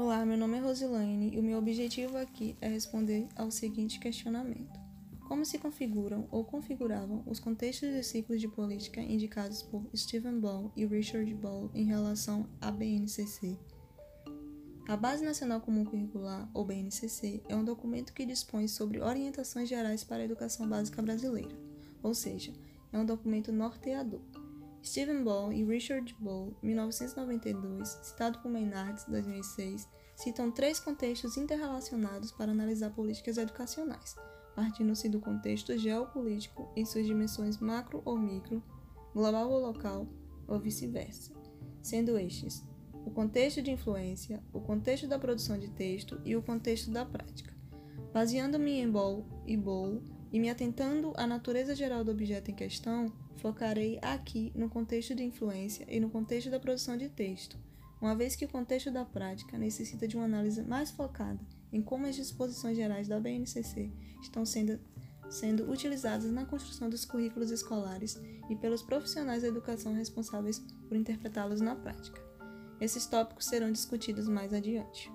Olá, meu nome é Rosilane e o meu objetivo aqui é responder ao seguinte questionamento: Como se configuram ou configuravam os contextos de ciclos de política indicados por Stephen Ball e Richard Ball em relação à BNCC? A Base Nacional Comum Curricular, ou BNCC, é um documento que dispõe sobre orientações gerais para a educação básica brasileira, ou seja, é um documento norteador. Stephen Ball e Richard Ball, 1992, citado por Maynard, 2006, citam três contextos interrelacionados para analisar políticas educacionais, partindo-se do contexto geopolítico em suas dimensões macro ou micro, global ou local, ou vice-versa, sendo estes o contexto de influência, o contexto da produção de texto e o contexto da prática. Baseando-me em Ball e Bowl e me atentando à natureza geral do objeto em questão, focarei aqui no contexto de influência e no contexto da produção de texto, uma vez que o contexto da prática necessita de uma análise mais focada em como as disposições gerais da BNCC estão sendo, sendo utilizadas na construção dos currículos escolares e pelos profissionais da educação responsáveis por interpretá-los na prática. Esses tópicos serão discutidos mais adiante.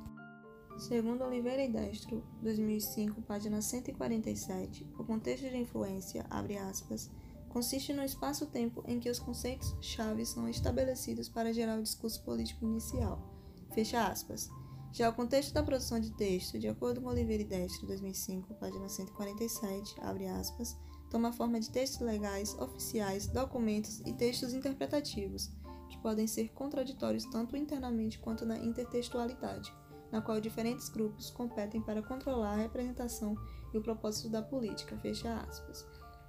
Segundo Oliveira e Destro, 2005, página 147, o contexto de influência, abre aspas, consiste no espaço-tempo em que os conceitos-chave são estabelecidos para gerar o discurso político inicial. Fecha aspas. Já o contexto da produção de texto, de acordo com Oliveira e Destro, 2005, página 147, abre aspas, toma a forma de textos legais, oficiais, documentos e textos interpretativos, que podem ser contraditórios tanto internamente quanto na intertextualidade, na qual diferentes grupos competem para controlar a representação e o propósito da política. Fecha aspas.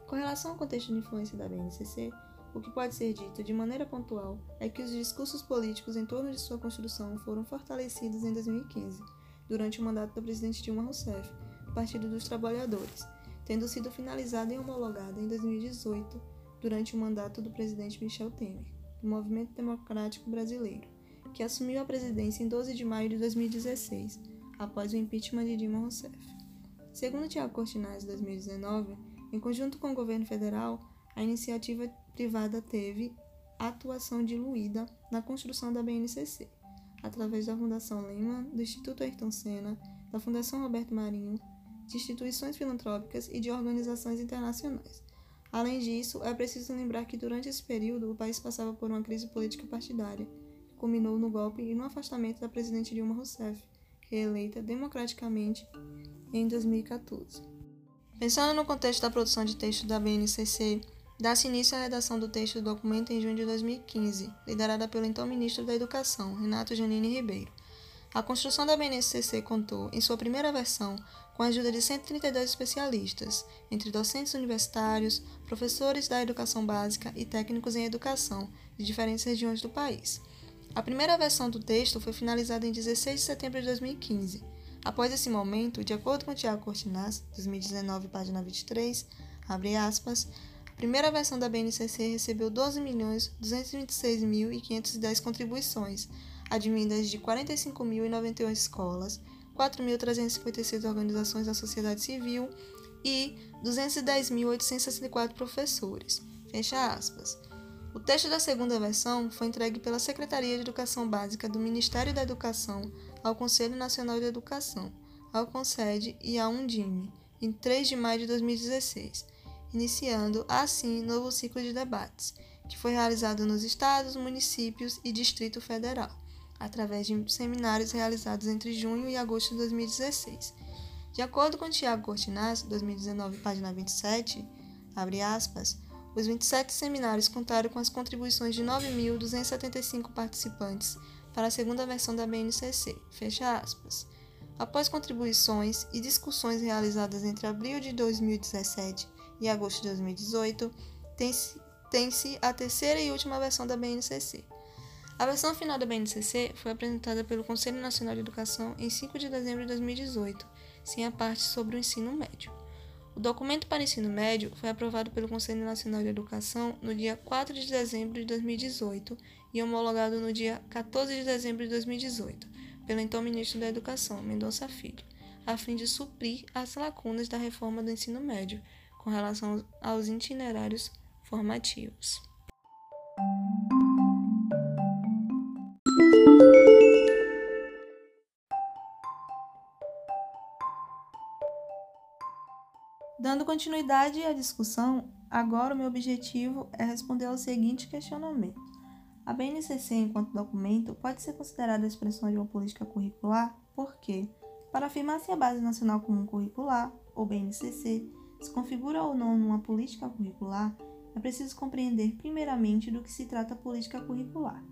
Com relação ao contexto de influência da BNCC, o que pode ser dito de maneira pontual é que os discursos políticos em torno de sua construção foram fortalecidos em 2015, durante o mandato do presidente Dilma Rousseff, Partido dos Trabalhadores, tendo sido finalizada e homologada em 2018, durante o mandato do presidente Michel Temer do Movimento Democrático Brasileiro, que assumiu a presidência em 12 de maio de 2016, após o impeachment de Dilma Rousseff. Segundo Tiago Cortinaz, 2019, em conjunto com o governo federal, a iniciativa privada teve atuação diluída na construção da BNCC, através da Fundação Lehman, do Instituto Ayrton Senna, da Fundação Roberto Marinho, de instituições filantrópicas e de organizações internacionais, Além disso, é preciso lembrar que durante esse período o país passava por uma crise política partidária, culminou no golpe e no afastamento da presidente Dilma Rousseff, reeleita democraticamente em 2014. Pensando no contexto da produção de texto da BNCC, dá-se início à redação do texto do documento em junho de 2015, liderada pelo então ministro da Educação, Renato Janine Ribeiro. A construção da BNCC contou, em sua primeira versão, com a ajuda de 132 especialistas, entre docentes universitários, professores da educação básica e técnicos em educação de diferentes regiões do país. A primeira versão do texto foi finalizada em 16 de setembro de 2015. Após esse momento, de acordo com Tiago Cortinaz, 2019, página 23, abre aspas, a primeira versão da BNCC recebeu 12.226.510 contribuições, advindas de 45.091 escolas, 4.356 organizações da sociedade civil e 210.864 professores. Fecha aspas. O texto da segunda versão foi entregue pela Secretaria de Educação Básica do Ministério da Educação ao Conselho Nacional de Educação, ao CONSED e à Undime, em 3 de maio de 2016, iniciando assim novo ciclo de debates, que foi realizado nos estados, municípios e Distrito Federal através de seminários realizados entre junho e agosto de 2016. De acordo com Tiago Cortinaz, 2019, página 27, abre aspas, os 27 seminários contaram com as contribuições de 9.275 participantes para a segunda versão da BNCC, fecha aspas. Após contribuições e discussões realizadas entre abril de 2017 e agosto de 2018, tem-se tem a terceira e última versão da BNCC, a versão final da BNCC foi apresentada pelo Conselho Nacional de Educação em 5 de dezembro de 2018, sem a parte sobre o ensino médio. O documento para ensino médio foi aprovado pelo Conselho Nacional de Educação no dia 4 de dezembro de 2018 e homologado no dia 14 de dezembro de 2018 pelo então ministro da Educação, Mendonça Filho, a fim de suprir as lacunas da reforma do ensino médio com relação aos itinerários formativos. Dando continuidade à discussão, agora o meu objetivo é responder ao seguinte questionamento. A BNCC, enquanto documento, pode ser considerada a expressão de uma política curricular porque, para afirmar se a Base Nacional Comum Curricular, ou BNCC, se configura ou não numa política curricular, é preciso compreender primeiramente do que se trata a política curricular.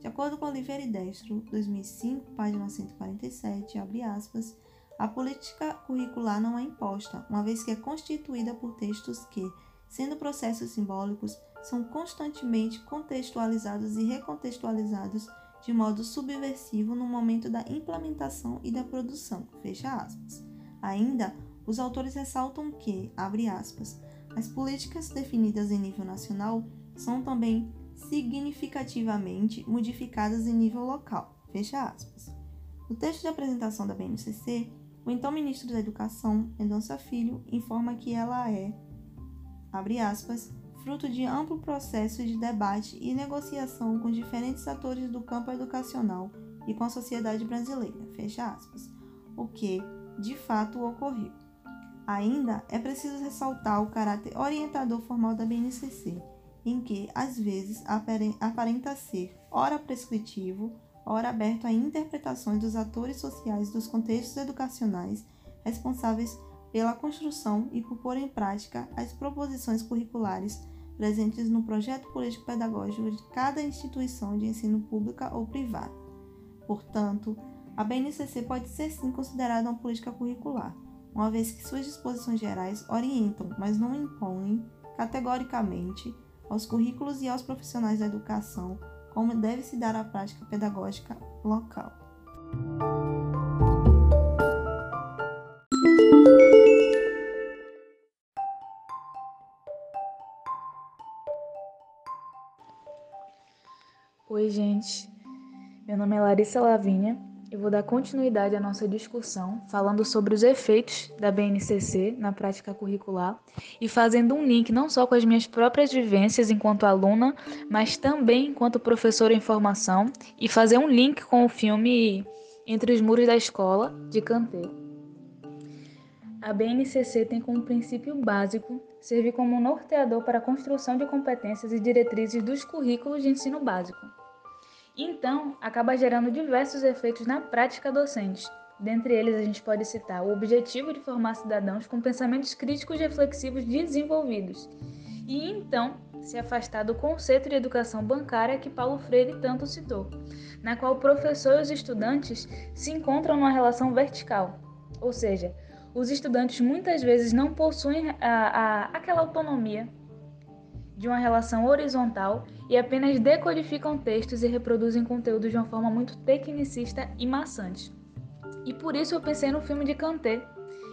De acordo com Oliveira e Destro, 2005, página 147, abre aspas, a política curricular não é imposta, uma vez que é constituída por textos que, sendo processos simbólicos, são constantemente contextualizados e recontextualizados de modo subversivo no momento da implementação e da produção. Fecha aspas. Ainda, os autores ressaltam que, abre aspas, as políticas definidas em nível nacional são também significativamente modificadas em nível local. Fecha aspas. No texto de apresentação da BNCC, o então ministro da Educação, Mendonça Filho, informa que ela é, abre aspas, fruto de amplo processo de debate e negociação com diferentes atores do campo educacional e com a sociedade brasileira, fecha aspas, o que, de fato, ocorreu. Ainda é preciso ressaltar o caráter orientador formal da BNCC, em que, às vezes, aparenta ser ora prescritivo, ora aberto a interpretações dos atores sociais dos contextos educacionais responsáveis pela construção e por pôr em prática as proposições curriculares presentes no projeto político-pedagógico de cada instituição de ensino pública ou privada. Portanto, a BNCC pode ser sim considerada uma política curricular, uma vez que suas disposições gerais orientam, mas não impõem, categoricamente, aos currículos e aos profissionais da educação como deve se dar a prática pedagógica local. Oi, gente. Meu nome é Larissa Lavinha eu vou dar continuidade à nossa discussão falando sobre os efeitos da BNCC na prática curricular e fazendo um link não só com as minhas próprias vivências enquanto aluna, mas também enquanto professora em formação e fazer um link com o filme Entre os Muros da Escola, de Kanté. A BNCC tem como princípio básico servir como norteador para a construção de competências e diretrizes dos currículos de ensino básico então, acaba gerando diversos efeitos na prática docente. Dentre eles, a gente pode citar o objetivo de formar cidadãos com pensamentos críticos reflexivos desenvolvidos, e então se afastar do conceito de educação bancária que Paulo Freire tanto citou, na qual o professor e os estudantes se encontram numa relação vertical, ou seja, os estudantes muitas vezes não possuem a, a, aquela autonomia de uma relação horizontal e apenas decodificam textos e reproduzem conteúdo de uma forma muito tecnicista e maçante. E por isso eu pensei no filme de Kanté,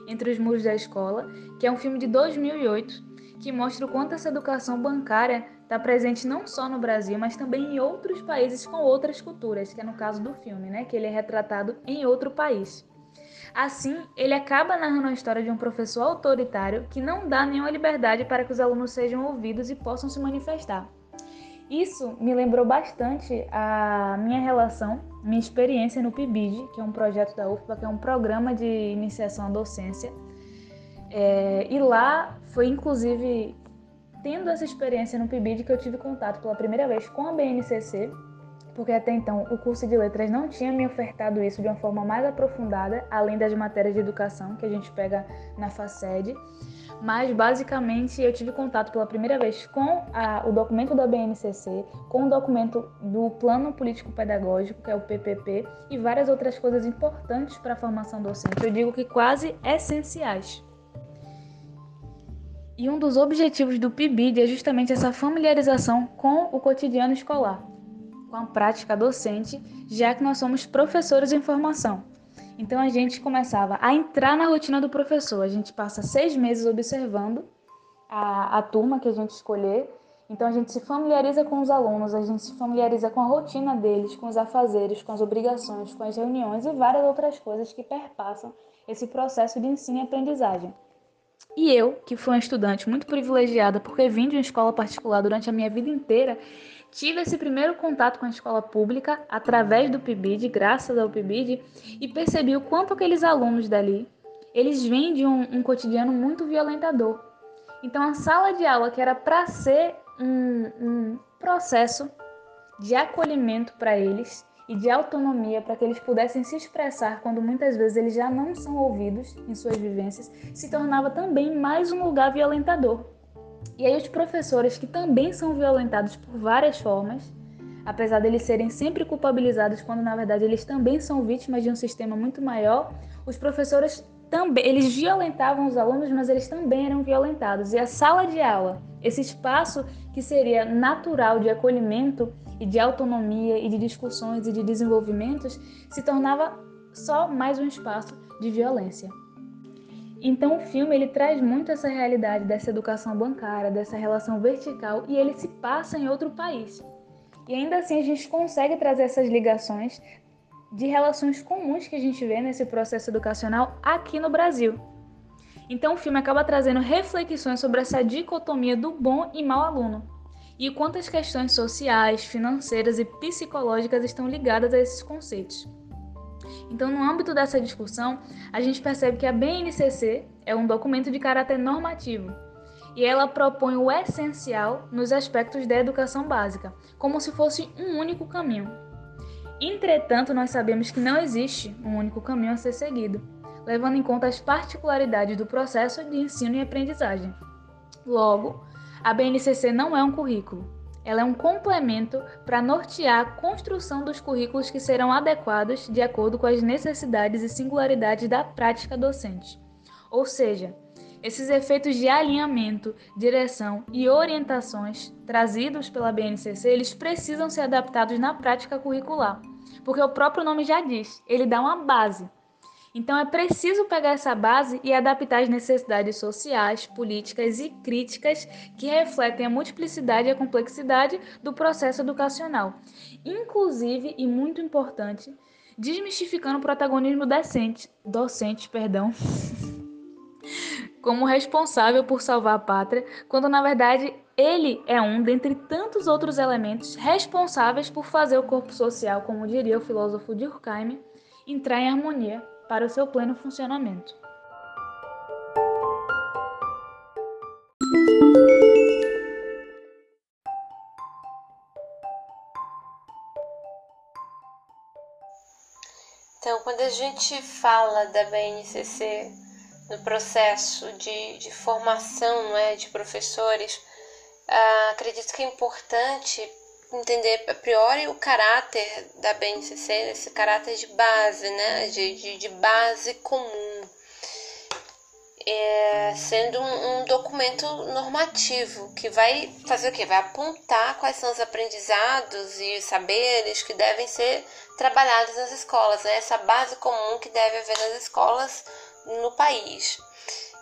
Entre os Muros da Escola, que é um filme de 2008, que mostra o quanto essa educação bancária está presente não só no Brasil, mas também em outros países com outras culturas, que é no caso do filme, né, que ele é retratado em outro país. Assim, ele acaba narrando a história de um professor autoritário que não dá nenhuma liberdade para que os alunos sejam ouvidos e possam se manifestar. Isso me lembrou bastante a minha relação, minha experiência no PIBID, que é um projeto da UFBA, que é um programa de iniciação à docência. É, e lá foi inclusive tendo essa experiência no PIBID que eu tive contato pela primeira vez com a BNCC, porque até então o curso de letras não tinha me ofertado isso de uma forma mais aprofundada, além das matérias de educação que a gente pega na FACED. Mas basicamente eu tive contato pela primeira vez com a, o documento da BNCC, com o documento do Plano Político Pedagógico, que é o PPP, e várias outras coisas importantes para a formação docente. Eu digo que quase essenciais. E um dos objetivos do PIBID é justamente essa familiarização com o cotidiano escolar com a prática docente, já que nós somos professores em formação. Então a gente começava a entrar na rotina do professor. A gente passa seis meses observando a, a turma que a gente escolher. Então a gente se familiariza com os alunos, a gente se familiariza com a rotina deles, com os afazeres, com as obrigações, com as reuniões e várias outras coisas que perpassam esse processo de ensino e aprendizagem. E eu, que fui uma estudante muito privilegiada porque vim de uma escola particular durante a minha vida inteira, Tive esse primeiro contato com a escola pública através do PIBID, graças ao PIBID, e percebi o quanto aqueles alunos dali eles vêm de um, um cotidiano muito violentador. Então, a sala de aula, que era para ser um, um processo de acolhimento para eles e de autonomia para que eles pudessem se expressar quando muitas vezes eles já não são ouvidos em suas vivências, se tornava também mais um lugar violentador. E aí os professores que também são violentados por várias formas, apesar deles serem sempre culpabilizados quando na verdade eles também são vítimas de um sistema muito maior, os professores também eles violentavam os alunos, mas eles também eram violentados. E a sala de aula, esse espaço que seria natural de acolhimento e de autonomia e de discussões e de desenvolvimentos, se tornava só mais um espaço de violência. Então o filme ele traz muito essa realidade dessa educação bancária, dessa relação vertical e ele se passa em outro país. E ainda assim a gente consegue trazer essas ligações de relações comuns que a gente vê nesse processo educacional aqui no Brasil. Então o filme acaba trazendo reflexões sobre essa dicotomia do bom e mau aluno e quantas questões sociais, financeiras e psicológicas estão ligadas a esses conceitos. Então, no âmbito dessa discussão, a gente percebe que a BNCC é um documento de caráter normativo e ela propõe o essencial nos aspectos da educação básica, como se fosse um único caminho. Entretanto, nós sabemos que não existe um único caminho a ser seguido, levando em conta as particularidades do processo de ensino e aprendizagem. Logo, a BNCC não é um currículo, ela é um complemento para nortear a construção dos currículos que serão adequados de acordo com as necessidades e singularidades da prática docente. Ou seja, esses efeitos de alinhamento, direção e orientações trazidos pela BNCC, eles precisam ser adaptados na prática curricular, porque o próprio nome já diz, ele dá uma base. Então é preciso pegar essa base e adaptar às necessidades sociais, políticas e críticas que refletem a multiplicidade e a complexidade do processo educacional. Inclusive, e muito importante, desmistificando o protagonismo decente, docente, perdão, como responsável por salvar a pátria, quando na verdade ele é um dentre tantos outros elementos responsáveis por fazer o corpo social, como diria o filósofo Durkheim, entrar em harmonia para o seu pleno funcionamento. Então, quando a gente fala da BNCC no processo de, de formação né, de professores, ah, acredito que é importante entender a priori o caráter da BNCC, esse caráter de base, né, de, de, de base comum, é, sendo um, um, documento normativo que vai fazer o quê? Vai apontar quais são os aprendizados e saberes que devem ser trabalhados nas escolas, né, essa base comum que deve haver nas escolas no país.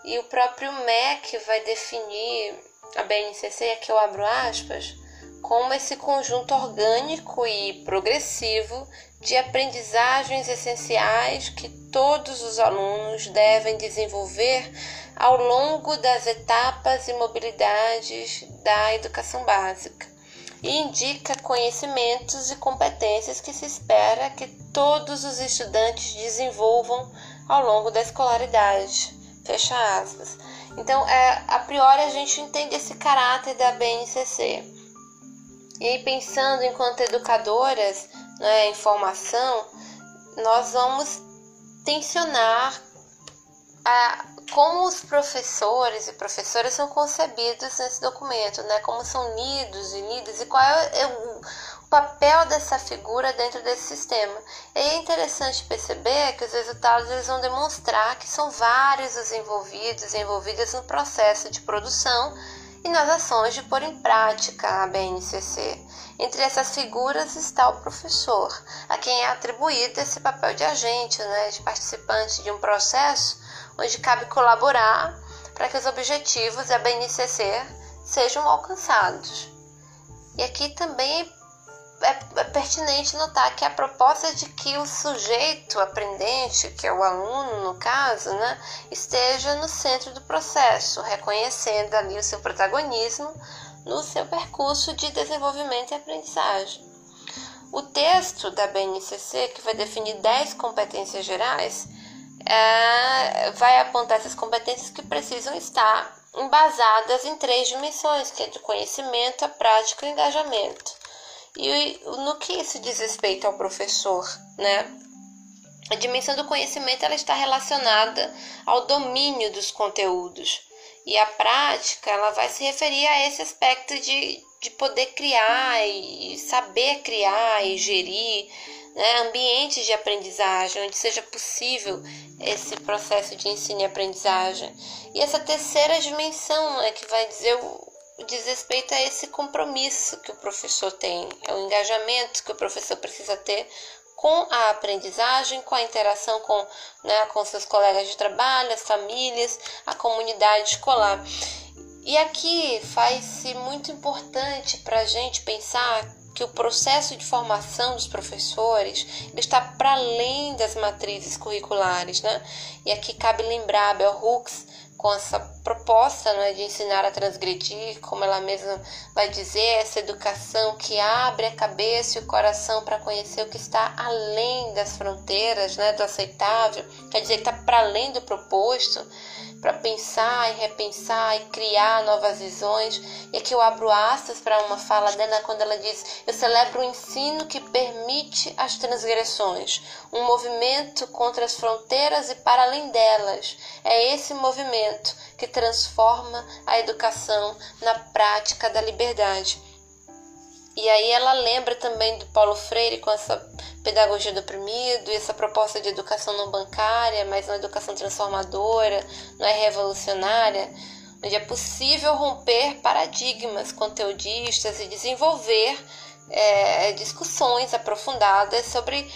E o próprio MEC vai definir a BNCC, aqui eu abro aspas, como esse conjunto orgânico e progressivo de aprendizagens essenciais que todos os alunos devem desenvolver ao longo das etapas e mobilidades da educação básica e indica conhecimentos e competências que se espera que todos os estudantes desenvolvam ao longo da escolaridade. Fecha aspas. Então, é, a priori, a gente entende esse caráter da BNCC e pensando enquanto educadoras né, em formação, nós vamos tensionar a, como os professores e professoras são concebidos nesse documento, né? como são unidos, unidas e qual é, é o, o papel dessa figura dentro desse sistema. E é interessante perceber que os resultados eles vão demonstrar que são vários os envolvidos e envolvidas no processo de produção e nas ações de pôr em prática a BNCC. Entre essas figuras está o professor, a quem é atribuído esse papel de agente, né, de participante de um processo onde cabe colaborar para que os objetivos da BNCC sejam alcançados. E aqui também é, é pertinente notar que a proposta de que o sujeito aprendente, que é o aluno no caso, né, esteja no centro do processo, reconhecendo ali o seu protagonismo no seu percurso de desenvolvimento e aprendizagem. O texto da BNCC, que vai definir 10 competências gerais, é, vai apontar essas competências que precisam estar embasadas em três dimensões, que é de conhecimento, a prática e o engajamento. E no que isso diz respeito ao professor, né? A dimensão do conhecimento ela está relacionada ao domínio dos conteúdos. E a prática ela vai se referir a esse aspecto de, de poder criar e saber criar e gerir né, ambientes de aprendizagem, onde seja possível esse processo de ensino e aprendizagem. E essa terceira dimensão é que vai dizer diz respeito a esse compromisso que o professor tem, é o engajamento que o professor precisa ter com a aprendizagem, com a interação com, né, com seus colegas de trabalho, as famílias, a comunidade escolar. E aqui faz-se muito importante para a gente pensar que o processo de formação dos professores está para além das matrizes curriculares, né? E aqui cabe lembrar Bell Hooks com essa proposta né, de ensinar a transgredir, como ela mesma vai dizer, essa educação que abre a cabeça e o coração para conhecer o que está além das fronteiras né, do aceitável, quer dizer, está para além do proposto para pensar e repensar e criar novas visões. E aqui eu abro aspas para uma fala dela quando ela diz: Eu celebro o ensino que permite as transgressões, um movimento contra as fronteiras e para além delas. É esse movimento que transforma a educação na prática da liberdade. E aí ela lembra também do Paulo Freire com essa pedagogia do oprimido e essa proposta de educação não bancária, mas uma educação transformadora, não é revolucionária, onde é possível romper paradigmas conteudistas e desenvolver é, discussões aprofundadas sobre,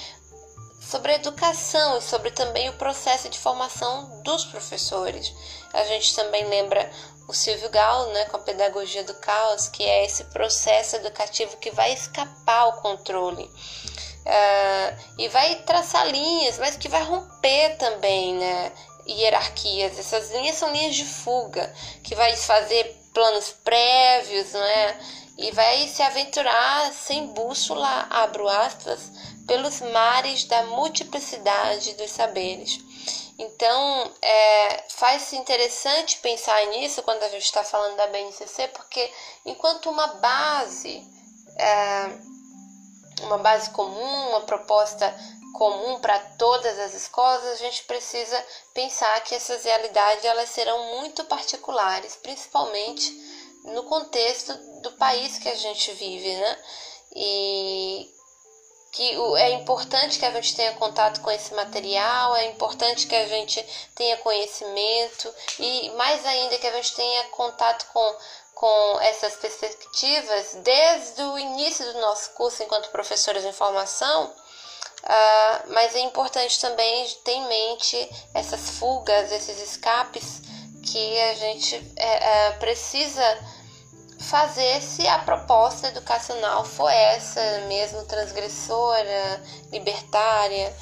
sobre a educação e sobre também o processo de formação dos professores. A gente também lembra o Silvio Galo, né, com a pedagogia do caos, que é esse processo educativo que vai escapar ao controle. Uh, e vai traçar linhas, mas que vai romper também, né? Hierarquias. Essas linhas são linhas de fuga, que vai fazer planos prévios, né? E vai se aventurar sem bússola, abro aspas, pelos mares da multiplicidade dos saberes. Então, é, faz-se interessante pensar nisso quando a gente está falando da BNCC, porque enquanto uma base é, uma base comum, uma proposta comum para todas as escolas, a gente precisa pensar que essas realidades elas serão muito particulares, principalmente no contexto do país que a gente vive, né? E que é importante que a gente tenha contato com esse material, é importante que a gente tenha conhecimento e mais ainda que a gente tenha contato com com essas perspectivas desde o início do nosso curso enquanto professores de formação, uh, mas é importante também ter em mente essas fugas, esses escapes que a gente é, é, precisa fazer se a proposta educacional for essa mesmo transgressora, libertária,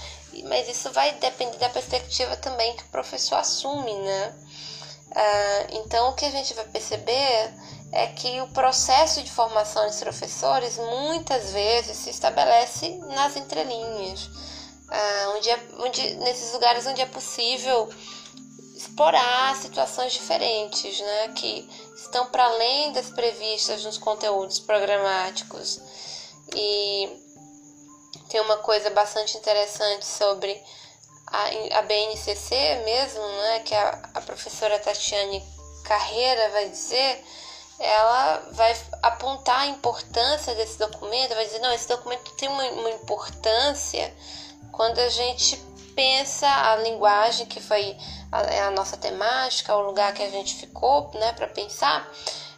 mas isso vai depender da perspectiva também que o professor assume, né? Uh, então, o que a gente vai perceber é que o processo de formação dos professores muitas vezes se estabelece nas entrelinhas, uh, onde, é, onde, nesses lugares onde é possível explorar situações diferentes, né, que estão para além das previstas nos conteúdos programáticos. E tem uma coisa bastante interessante sobre a, a BNCC mesmo, né, que a, a professora Tatiane Carreira vai dizer, ela vai apontar a importância desse documento, vai dizer, não, esse documento tem uma, uma importância quando a gente pensa a linguagem que foi a, é a nossa temática, o lugar que a gente ficou, né, para pensar,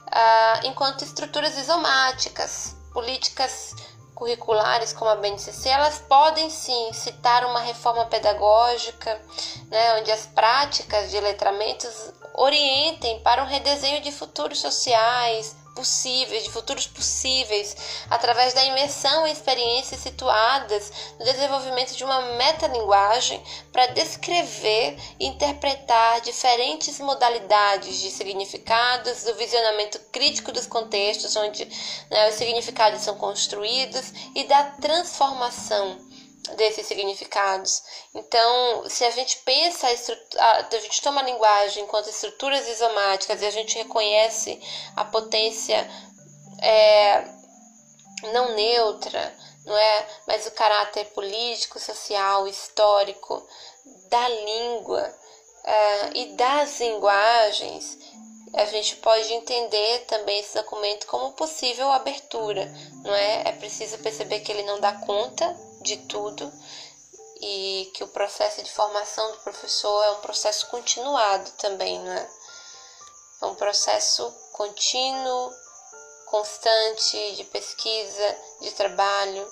uh, enquanto estruturas isomáticas, políticas curriculares como a BNCC, elas podem sim citar uma reforma pedagógica, né, onde as práticas de letramentos orientem para um redesenho de futuros sociais possíveis, de futuros possíveis, através da imersão em experiências situadas no desenvolvimento de uma metalinguagem para descrever e interpretar diferentes modalidades de significados, do visionamento crítico dos contextos onde né, os significados são construídos e da transformação desses significados. Então, se a gente pensa, a, a gente toma a linguagem enquanto estruturas isomáticas e a gente reconhece a potência é, não neutra, não é? Mas o caráter político, social, histórico da língua uh, e das linguagens, a gente pode entender também esse documento como possível abertura, não é? É preciso perceber que ele não dá conta de tudo e que o processo de formação do professor é um processo continuado também, não é? É um processo contínuo, constante de pesquisa, de trabalho,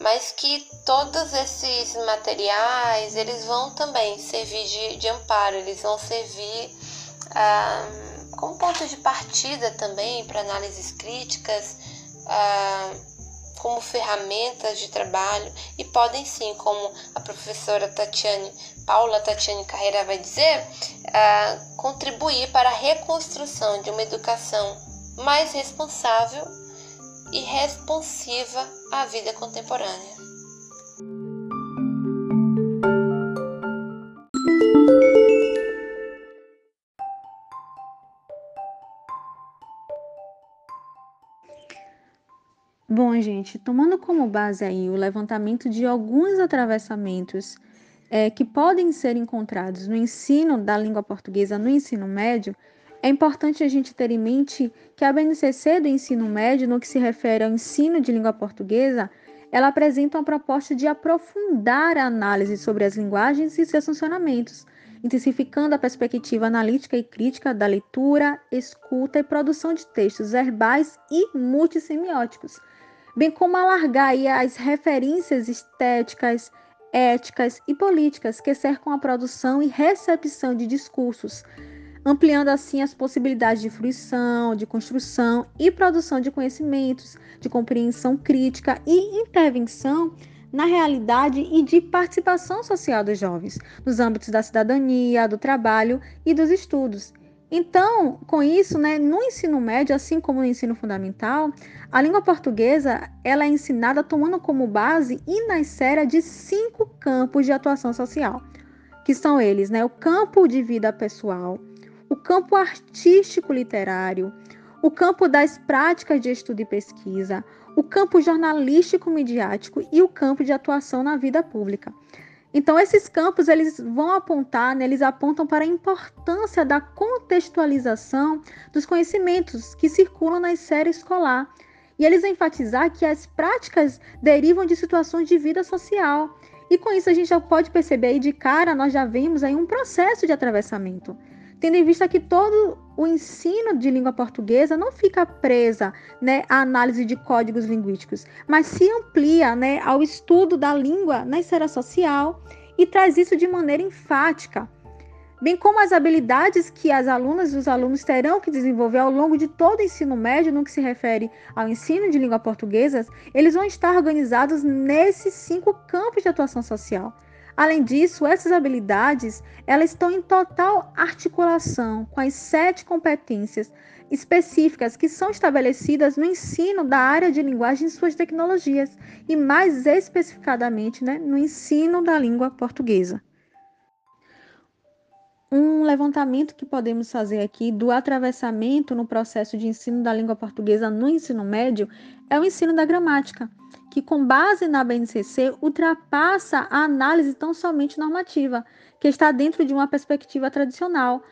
mas que todos esses materiais eles vão também servir de, de amparo, eles vão servir ah, como ponto de partida também para análises críticas, ah, como ferramentas de trabalho e podem sim, como a professora Tatiane, Paula Tatiane Carreira vai dizer, ah, contribuir para a reconstrução de uma educação mais responsável e responsiva à vida contemporânea. Bom, gente, tomando como base aí o levantamento de alguns atravessamentos é, que podem ser encontrados no ensino da língua portuguesa no ensino médio, é importante a gente ter em mente que a BNCC do ensino médio, no que se refere ao ensino de língua portuguesa, ela apresenta uma proposta de aprofundar a análise sobre as linguagens e seus funcionamentos, intensificando a perspectiva analítica e crítica da leitura, escuta e produção de textos verbais e multissemióticos, bem como alargar as referências estéticas, éticas e políticas que cercam a produção e recepção de discursos, ampliando assim as possibilidades de fruição, de construção e produção de conhecimentos, de compreensão crítica e intervenção na realidade e de participação social dos jovens, nos âmbitos da cidadania, do trabalho e dos estudos. Então, com isso, né, no ensino médio, assim como no ensino fundamental, a língua portuguesa ela é ensinada tomando como base e nascera de cinco campos de atuação social, que são eles, né, o campo de vida pessoal, o campo artístico literário, o campo das práticas de estudo e pesquisa, o campo jornalístico midiático e o campo de atuação na vida pública. Então esses campos eles vão apontar, né, eles apontam para a importância da contextualização dos conhecimentos que circulam na esfera escolar. E eles enfatizar que as práticas derivam de situações de vida social. E com isso a gente já pode perceber aí de cara, nós já vemos aí um processo de atravessamento tendo em vista que todo o ensino de língua portuguesa não fica presa né, à análise de códigos linguísticos, mas se amplia né, ao estudo da língua na esfera social e traz isso de maneira enfática, bem como as habilidades que as alunas e os alunos terão que desenvolver ao longo de todo o ensino médio no que se refere ao ensino de língua portuguesa, eles vão estar organizados nesses cinco campos de atuação social. Além disso, essas habilidades elas estão em total articulação com as sete competências específicas que são estabelecidas no ensino da área de linguagem e suas tecnologias, e mais especificadamente né, no ensino da língua portuguesa. Um levantamento que podemos fazer aqui do atravessamento no processo de ensino da língua portuguesa no ensino médio é o ensino da gramática que, com base na BNCC, ultrapassa a análise tão somente normativa, que está dentro de uma perspectiva tradicional,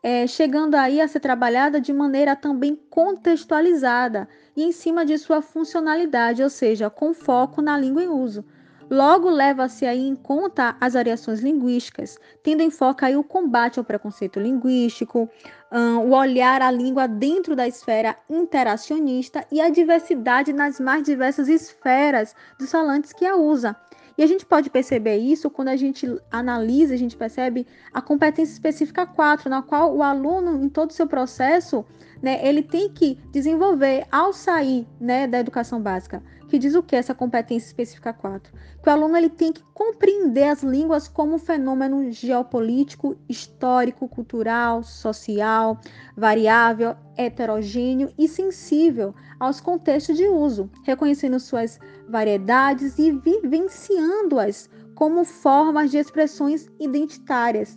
é, chegando aí a ser trabalhada de maneira também contextualizada e em cima de sua funcionalidade, ou seja, com foco na língua em uso. Logo, leva-se aí em conta as variações linguísticas, tendo em foco aí o combate ao preconceito linguístico, um, o olhar à língua dentro da esfera interacionista e a diversidade nas mais diversas esferas dos falantes que a usa. E a gente pode perceber isso quando a gente analisa, a gente percebe a competência específica 4, na qual o aluno, em todo o seu processo, né, ele tem que desenvolver ao sair né, da educação básica, que diz o que essa competência específica 4? Que o aluno ele tem que compreender as línguas como fenômeno geopolítico, histórico, cultural, social, variável, heterogêneo e sensível aos contextos de uso, reconhecendo suas variedades e vivenciando-as como formas de expressões identitárias,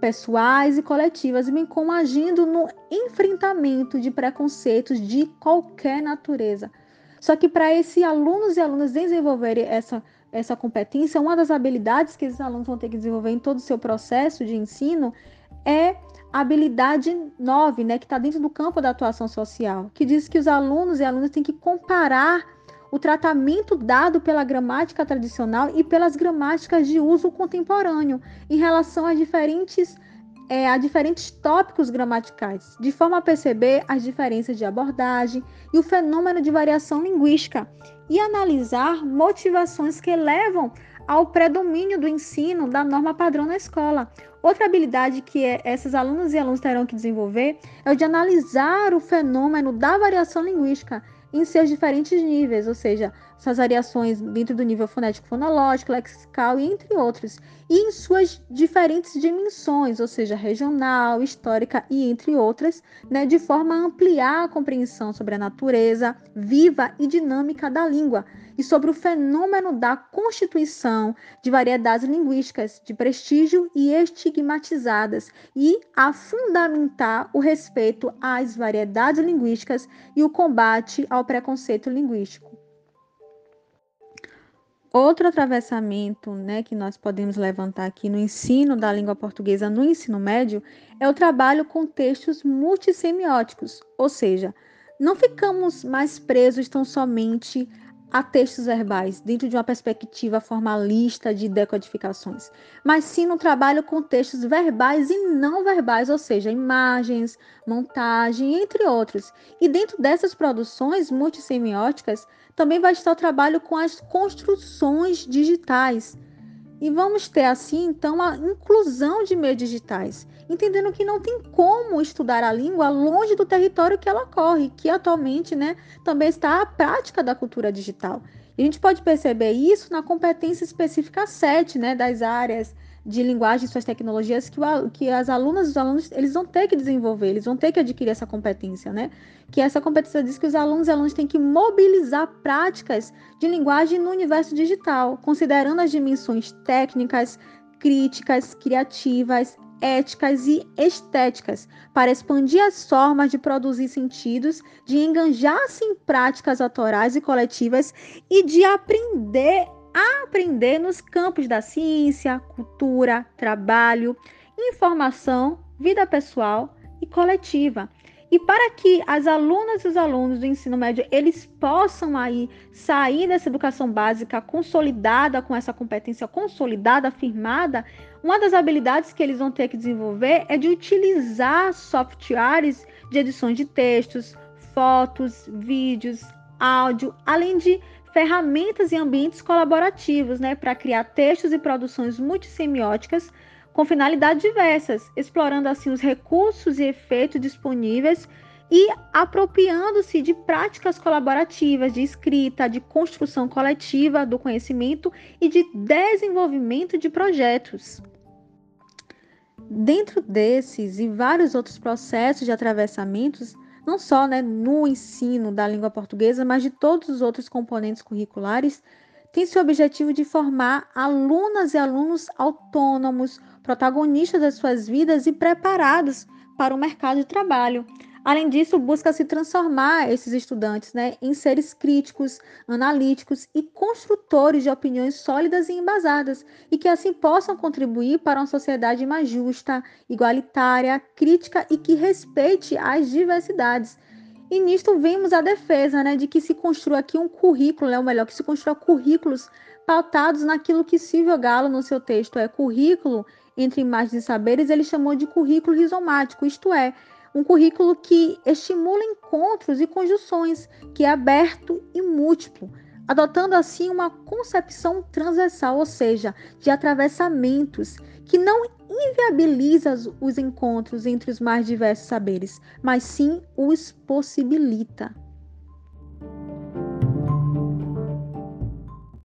pessoais e coletivas, bem como agindo no enfrentamento de preconceitos de qualquer natureza. Só que para esses alunos e alunas desenvolverem essa, essa competência, uma das habilidades que esses alunos vão ter que desenvolver em todo o seu processo de ensino é a habilidade 9, né, que está dentro do campo da atuação social, que diz que os alunos e alunas têm que comparar o tratamento dado pela gramática tradicional e pelas gramáticas de uso contemporâneo em relação a diferentes, é, a diferentes tópicos gramaticais, de forma a perceber as diferenças de abordagem e o fenômeno de variação linguística e analisar motivações que levam ao predomínio do ensino da norma padrão na escola. Outra habilidade que é, essas alunas e alunos terão que desenvolver é o de analisar o fenômeno da variação linguística em seus diferentes níveis, ou seja, suas variações dentro do nível fonético fonológico, lexical e entre outros, e em suas diferentes dimensões, ou seja, regional, histórica e entre outras, né, de forma a ampliar a compreensão sobre a natureza viva e dinâmica da língua e sobre o fenômeno da constituição de variedades linguísticas de prestígio e estigmatizadas e a fundamentar o respeito às variedades linguísticas e o combate ao preconceito linguístico. Outro atravessamento né, que nós podemos levantar aqui no ensino da língua portuguesa no ensino médio é o trabalho com textos multissemióticos, ou seja, não ficamos mais presos tão somente a textos verbais, dentro de uma perspectiva formalista de decodificações, mas sim no trabalho com textos verbais e não verbais, ou seja, imagens, montagem, entre outros. E dentro dessas produções multissemióticas, também vai estar o trabalho com as construções digitais. E vamos ter assim, então, a inclusão de meios digitais, entendendo que não tem como estudar a língua longe do território que ela corre, que atualmente né, também está a prática da cultura digital. E a gente pode perceber isso na competência específica 7 né, das áreas de linguagem e suas tecnologias que, o, que as alunas e os alunos eles vão ter que desenvolver, eles vão ter que adquirir essa competência, né? Que essa competência diz que os alunos e alunos têm que mobilizar práticas de linguagem no universo digital, considerando as dimensões técnicas, críticas, criativas, éticas e estéticas, para expandir as formas de produzir sentidos, de enganjar-se em práticas autorais e coletivas e de aprender a aprender nos campos da ciência, cultura, trabalho, informação, vida pessoal e coletiva. E para que as alunas e os alunos do ensino médio eles possam aí sair dessa educação básica consolidada com essa competência consolidada, afirmada, uma das habilidades que eles vão ter que desenvolver é de utilizar softwares de edições de textos, fotos, vídeos, áudio, além de ferramentas e ambientes colaborativos, né, para criar textos e produções multissemióticas com finalidades diversas, explorando assim os recursos e efeitos disponíveis e apropriando-se de práticas colaborativas de escrita, de construção coletiva do conhecimento e de desenvolvimento de projetos. Dentro desses e vários outros processos de atravessamentos, não só né, no ensino da língua portuguesa, mas de todos os outros componentes curriculares, tem seu objetivo de formar alunas e alunos autônomos, protagonistas das suas vidas e preparados para o mercado de trabalho. Além disso, busca se transformar esses estudantes né, em seres críticos, analíticos e construtores de opiniões sólidas e embasadas, e que assim possam contribuir para uma sociedade mais justa, igualitária, crítica e que respeite as diversidades. E nisto vemos a defesa né, de que se construa aqui um currículo, né, o melhor, que se construa currículos pautados naquilo que Silvio Galo, no seu texto, é currículo entre imagens e saberes, ele chamou de currículo rizomático, isto é, um currículo que estimula encontros e conjunções, que é aberto e múltiplo, adotando assim uma concepção transversal, ou seja, de atravessamentos, que não inviabiliza os encontros entre os mais diversos saberes, mas sim os possibilita.